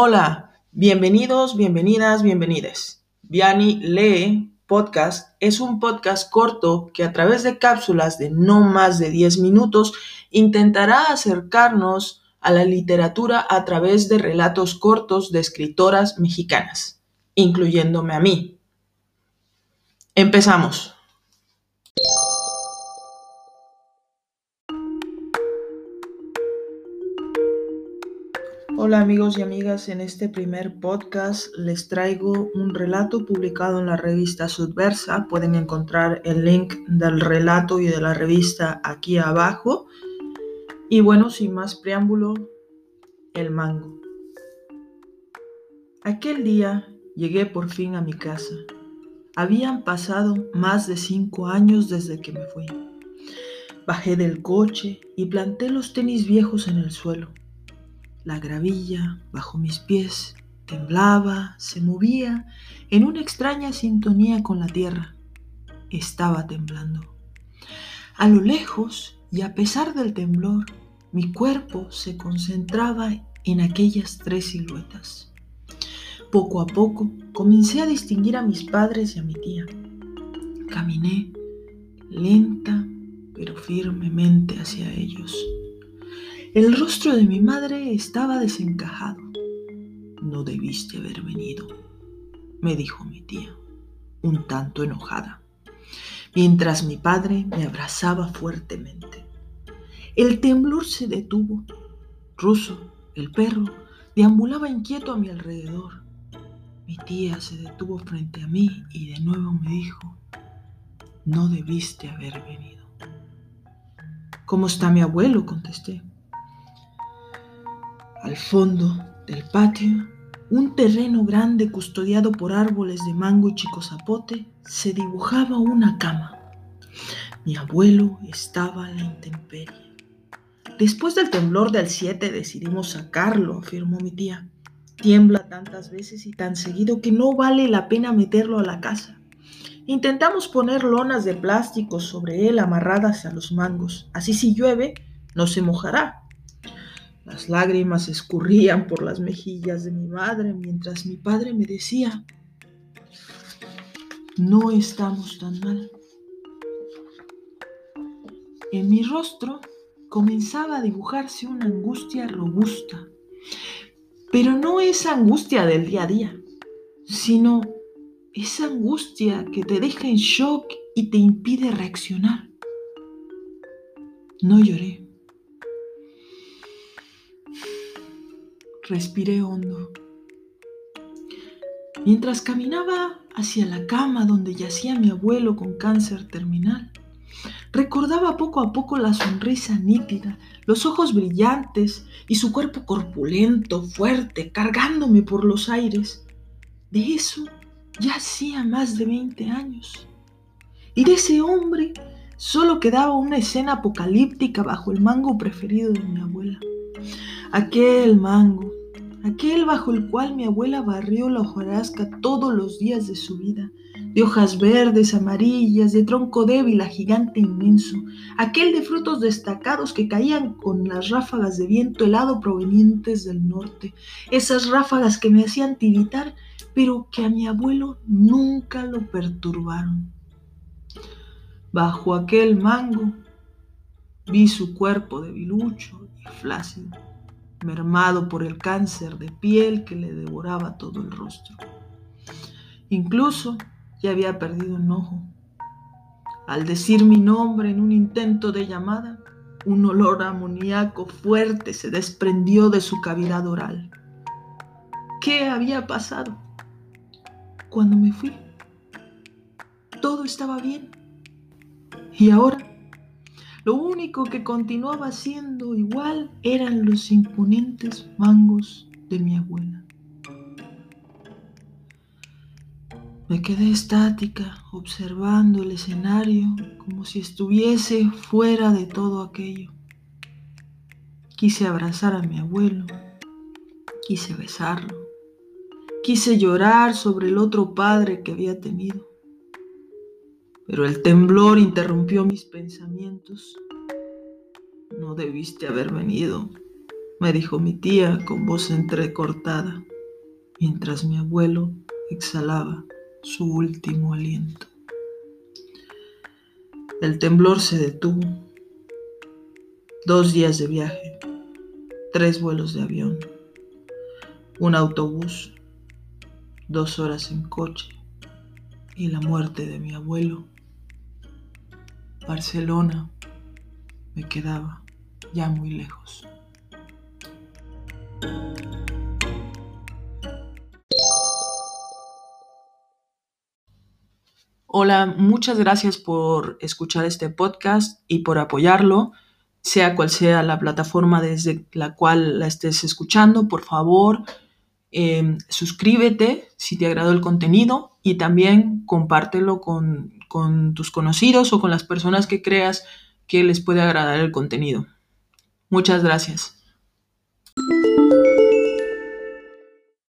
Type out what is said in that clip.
Hola, bienvenidos, bienvenidas, bienvenides. Viani Lee Podcast es un podcast corto que a través de cápsulas de no más de 10 minutos intentará acercarnos a la literatura a través de relatos cortos de escritoras mexicanas, incluyéndome a mí. Empezamos. Hola amigos y amigas, en este primer podcast les traigo un relato publicado en la revista Subversa. Pueden encontrar el link del relato y de la revista aquí abajo. Y bueno, sin más preámbulo, el mango. Aquel día llegué por fin a mi casa. Habían pasado más de cinco años desde que me fui. Bajé del coche y planté los tenis viejos en el suelo. La gravilla bajo mis pies temblaba, se movía en una extraña sintonía con la tierra. Estaba temblando. A lo lejos, y a pesar del temblor, mi cuerpo se concentraba en aquellas tres siluetas. Poco a poco comencé a distinguir a mis padres y a mi tía. Caminé lenta pero firmemente hacia ellos. El rostro de mi madre estaba desencajado. No debiste haber venido, me dijo mi tía, un tanto enojada, mientras mi padre me abrazaba fuertemente. El temblor se detuvo. Ruso, el perro, deambulaba inquieto a mi alrededor. Mi tía se detuvo frente a mí y de nuevo me dijo, no debiste haber venido. ¿Cómo está mi abuelo? contesté. Al fondo del patio, un terreno grande custodiado por árboles de mango y chico zapote, se dibujaba una cama. Mi abuelo estaba a la intemperie. Después del temblor del 7 decidimos sacarlo, afirmó mi tía. Tiembla tantas veces y tan seguido que no vale la pena meterlo a la casa. Intentamos poner lonas de plástico sobre él amarradas a los mangos. Así si llueve, no se mojará. Las lágrimas escurrían por las mejillas de mi madre mientras mi padre me decía, no estamos tan mal. En mi rostro comenzaba a dibujarse una angustia robusta, pero no esa angustia del día a día, sino esa angustia que te deja en shock y te impide reaccionar. No lloré. Respiré hondo. Mientras caminaba hacia la cama donde yacía mi abuelo con cáncer terminal, recordaba poco a poco la sonrisa nítida, los ojos brillantes y su cuerpo corpulento, fuerte, cargándome por los aires. De eso ya hacía más de 20 años. Y de ese hombre solo quedaba una escena apocalíptica bajo el mango preferido de mi abuela. Aquel mango, aquel bajo el cual mi abuela barrió la hojarasca todos los días de su vida, de hojas verdes, amarillas, de tronco débil a gigante inmenso, aquel de frutos destacados que caían con las ráfagas de viento helado provenientes del norte, esas ráfagas que me hacían tiritar, pero que a mi abuelo nunca lo perturbaron. Bajo aquel mango vi su cuerpo debilucho y flácido mermado por el cáncer de piel que le devoraba todo el rostro. Incluso ya había perdido un ojo. Al decir mi nombre en un intento de llamada, un olor amoníaco fuerte se desprendió de su cavidad oral. ¿Qué había pasado? Cuando me fui, todo estaba bien. Y ahora lo único que continuaba siendo igual eran los imponentes mangos de mi abuela. Me quedé estática, observando el escenario como si estuviese fuera de todo aquello. Quise abrazar a mi abuelo, quise besarlo, quise llorar sobre el otro padre que había tenido pero el temblor interrumpió mis pensamientos. No debiste haber venido, me dijo mi tía con voz entrecortada. mientras mi abuelo exhalaba su último aliento. El temblor se detuvo. Dos días de viaje, tres vuelos de avión, un autobús, dos horas en coche y la muerte de mi abuelo. Barcelona me quedaba ya muy lejos. Hola, muchas gracias por escuchar este podcast y por apoyarlo, sea cual sea la plataforma desde la cual la estés escuchando. Por favor, em, suscríbete si te agradó el contenido y también compártelo con, con tus conocidos o con las personas que creas que les puede agradar el contenido. Muchas gracias.